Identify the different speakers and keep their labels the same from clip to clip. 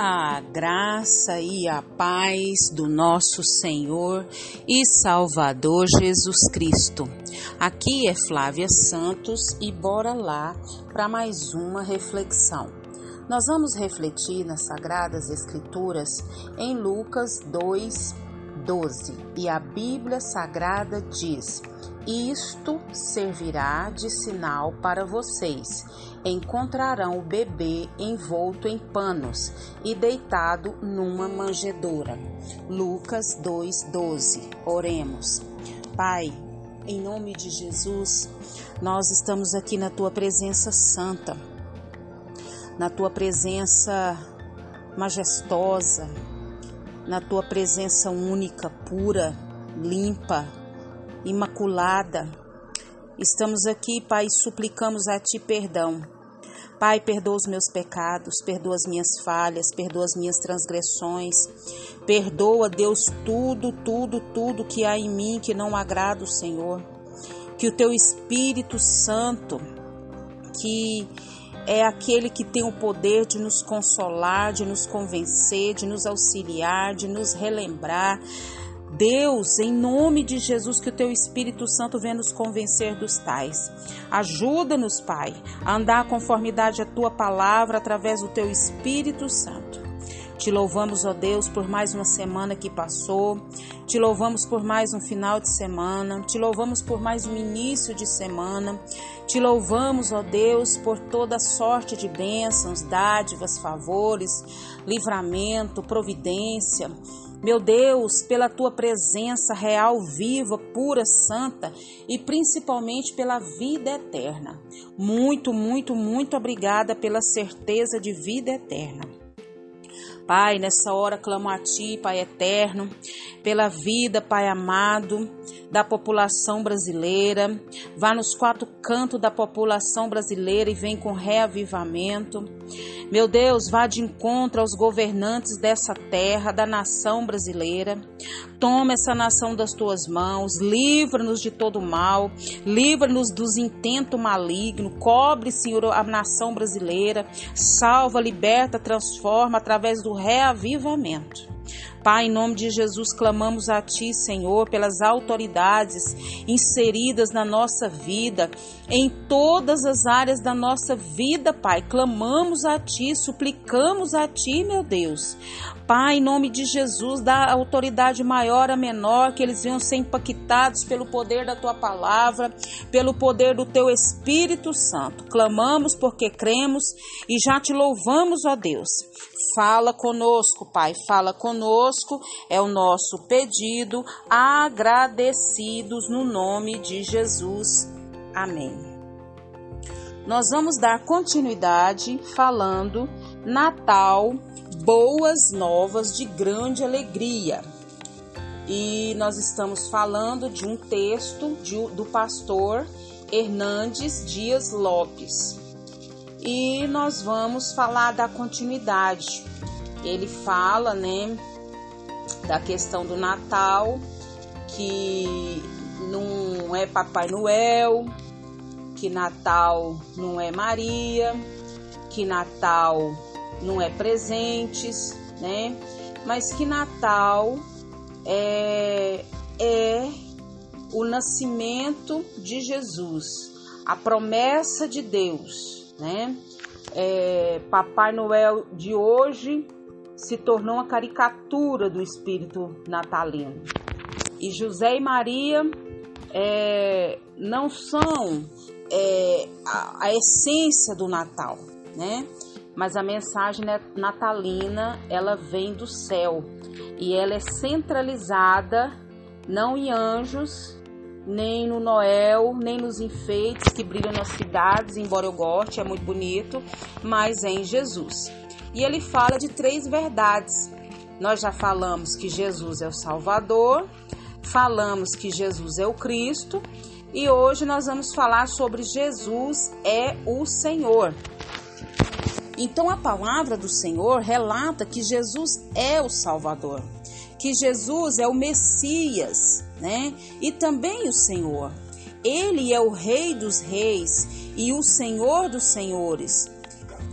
Speaker 1: A graça e a paz do nosso Senhor e Salvador Jesus Cristo. Aqui é Flávia Santos e bora lá para mais uma reflexão. Nós vamos refletir nas Sagradas Escrituras em Lucas 2, 12. E a Bíblia Sagrada diz: Isto servirá de sinal para vocês. Encontrarão o bebê envolto em panos e deitado numa manjedoura. Lucas 2:12. Oremos. Pai, em nome de Jesus, nós estamos aqui na tua presença santa. Na tua presença majestosa, na tua presença única, pura, limpa, imaculada. Estamos aqui, Pai, e suplicamos a Ti perdão. Pai, perdoa os meus pecados, perdoa as minhas falhas, perdoa as minhas transgressões. Perdoa, Deus, tudo, tudo, tudo que há em mim que não agrada o Senhor. Que o Teu Espírito Santo, que é aquele que tem o poder de nos consolar, de nos convencer, de nos auxiliar, de nos relembrar. Deus, em nome de Jesus, que o teu Espírito Santo venha nos convencer dos tais. Ajuda-nos, Pai, a andar conformidade à tua palavra através do teu Espírito Santo. Te louvamos, ó Deus, por mais uma semana que passou. Te louvamos por mais um final de semana. Te louvamos por mais um início de semana. Te louvamos, ó Deus, por toda sorte de bênçãos, dádivas, favores, livramento, providência. Meu Deus, pela tua presença real, viva, pura, santa e principalmente pela vida eterna. Muito, muito, muito obrigada pela certeza de vida eterna. Pai, nessa hora clamo a Ti, Pai eterno, pela vida, Pai amado, da população brasileira. Vá nos quatro cantos da população brasileira e vem com reavivamento. Meu Deus, vá de encontro aos governantes dessa terra, da nação brasileira. Toma essa nação das tuas mãos, livra-nos de todo mal, livra-nos dos intentos malignos, cobre, Senhor, a nação brasileira, salva, liberta, transforma através do reavivamento. Pai, em nome de Jesus, clamamos a Ti, Senhor, pelas autoridades inseridas na nossa vida, em todas as áreas da nossa vida, Pai. Clamamos a Ti, suplicamos a Ti, meu Deus. Pai, em nome de Jesus, dá autoridade maior a menor, que eles venham ser impactados pelo poder da Tua palavra, pelo poder do Teu Espírito Santo. Clamamos porque cremos e já te louvamos, ó Deus. Fala conosco, Pai, fala conosco, é o nosso pedido, agradecidos no nome de Jesus. Amém. Nós vamos dar continuidade falando Natal, boas novas de grande alegria. E nós estamos falando de um texto de, do pastor Hernandes Dias Lopes e nós vamos falar da continuidade. Ele fala, né, da questão do Natal, que não é Papai Noel, que Natal não é Maria, que Natal não é presentes, né? Mas que Natal é, é o nascimento de Jesus, a promessa de Deus né? É, Papai Noel de hoje se tornou uma caricatura do espírito natalino. E José e Maria é, não são é, a, a, essência do Natal, né? Mas a mensagem natalina ela vem do céu e ela é centralizada não em anjos, nem no Noel, nem nos enfeites que brilham nas cidades, embora eu goste, é muito bonito, mas é em Jesus. E ele fala de três verdades. Nós já falamos que Jesus é o Salvador, falamos que Jesus é o Cristo e hoje nós vamos falar sobre Jesus é o Senhor. Então a palavra do Senhor relata que Jesus é o Salvador, que Jesus é o Messias, né? E também o Senhor. Ele é o Rei dos Reis e o Senhor dos Senhores.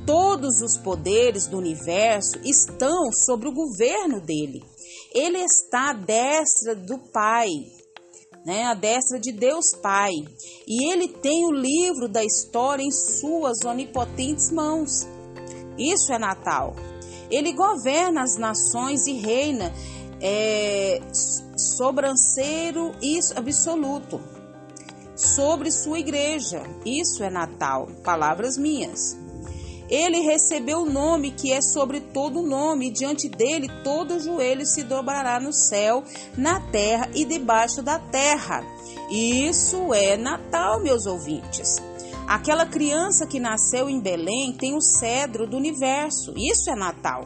Speaker 1: Todos os poderes do universo estão sob o governo dele. Ele está à destra do Pai, né, a destra de Deus Pai. E ele tem o livro da história em suas onipotentes mãos. Isso é Natal. Ele governa as nações e reina é, sobranceiro absoluto sobre sua igreja. Isso é Natal. Palavras minhas. Ele recebeu o nome que é sobre todo nome, e diante dele todo joelho se dobrará no céu, na terra e debaixo da terra. Isso é Natal, meus ouvintes. Aquela criança que nasceu em Belém tem o cedro do universo. Isso é Natal.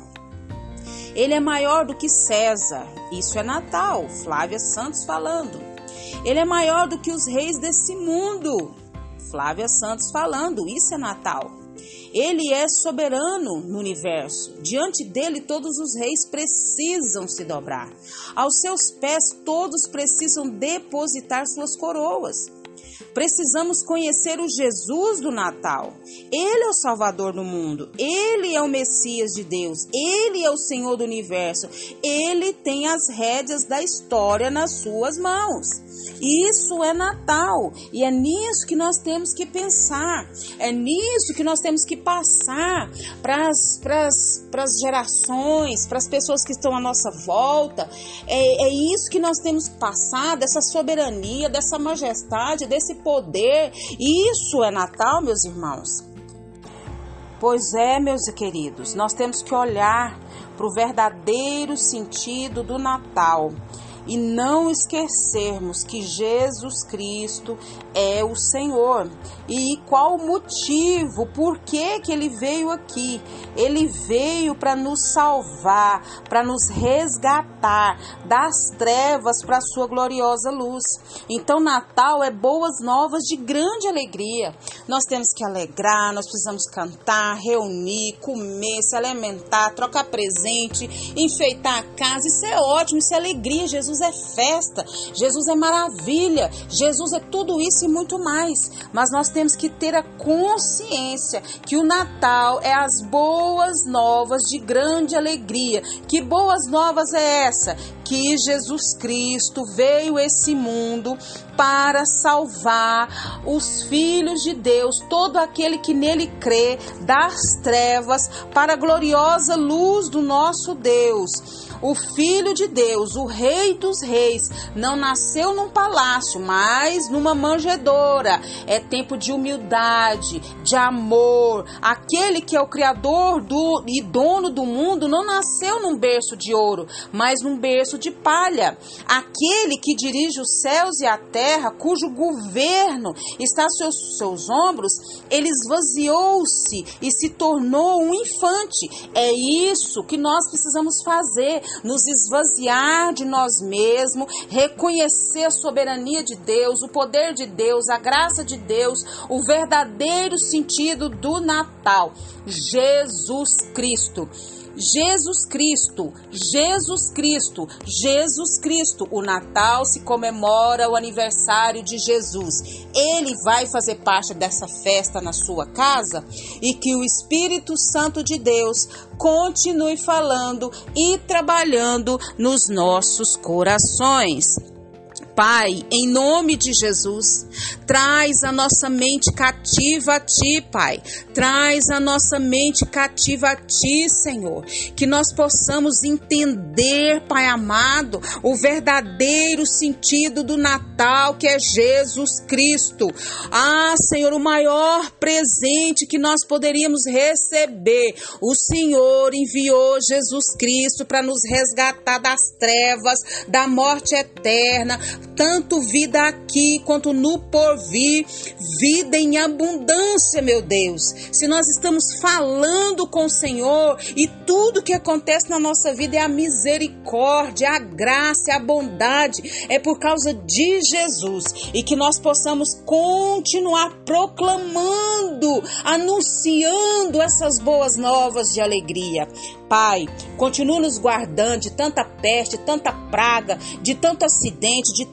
Speaker 1: Ele é maior do que César. Isso é Natal. Flávia Santos falando. Ele é maior do que os reis desse mundo. Flávia Santos falando. Isso é Natal. Ele é soberano no universo. Diante dele, todos os reis precisam se dobrar. Aos seus pés, todos precisam depositar suas coroas. Precisamos conhecer o Jesus do Natal. Ele é o Salvador do mundo. Ele é o Messias de Deus. Ele é o Senhor do universo. Ele tem as rédeas da história nas suas mãos. Isso é Natal e é nisso que nós temos que pensar, é nisso que nós temos que passar para as gerações, para as pessoas que estão à nossa volta. É, é isso que nós temos que passar, dessa soberania, dessa majestade, desse poder. Isso é Natal, meus irmãos. Pois é, meus queridos, nós temos que olhar para o verdadeiro sentido do Natal e não esquecermos que Jesus Cristo é o Senhor. E qual o motivo? Por que, que ele veio aqui? Ele veio para nos salvar, para nos resgatar das trevas para a sua gloriosa luz. Então, Natal é boas novas de grande alegria. Nós temos que alegrar, nós precisamos cantar, reunir, comer, se alimentar, trocar presente, enfeitar a casa. Isso é ótimo, isso é alegria. Jesus é festa, Jesus é maravilha, Jesus é tudo isso e muito mais. Mas nós temos que ter a consciência que o Natal é as boas novas de grande alegria. Que boas novas é essa? Que Jesus Cristo veio esse mundo para salvar os filhos de Deus, todo aquele que nele crê, das trevas para a gloriosa luz do nosso Deus. O Filho de Deus, o Rei dos Reis, não nasceu num palácio, mas numa manjedoura. É tempo de humildade, de amor. Aquele que é o Criador do, e dono do mundo não nasceu num berço de ouro, mas num berço de palha. Aquele que dirige os céus e a terra, cujo governo está aos seus, seus ombros, ele esvaziou-se e se tornou um infante. É isso que nós precisamos fazer nos esvaziar de nós mesmos, reconhecer a soberania de Deus, o poder de Deus, a graça de Deus, o verdadeiro sentido do Natal. Jesus Cristo. Jesus Cristo, Jesus Cristo, Jesus Cristo. O Natal se comemora o aniversário de Jesus. Ele vai fazer parte dessa festa na sua casa e que o Espírito Santo de Deus continue falando e trabalhando nos nossos corações. Pai, em nome de Jesus, traz a nossa mente cativa a Ti, Pai. Traz a nossa mente cativa a Ti, Senhor. Que nós possamos entender, Pai amado, o verdadeiro sentido do Natal, que é Jesus Cristo. Ah, Senhor, o maior presente que nós poderíamos receber. O Senhor enviou Jesus Cristo para nos resgatar das trevas, da morte eterna tanto vida aqui quanto no porvir, vida em abundância, meu Deus. Se nós estamos falando com o Senhor e tudo que acontece na nossa vida é a misericórdia, a graça, a bondade, é por causa de Jesus e que nós possamos continuar proclamando, anunciando essas boas novas de alegria. Pai, continua nos guardando de tanta peste, tanta praga, de tanto acidente, de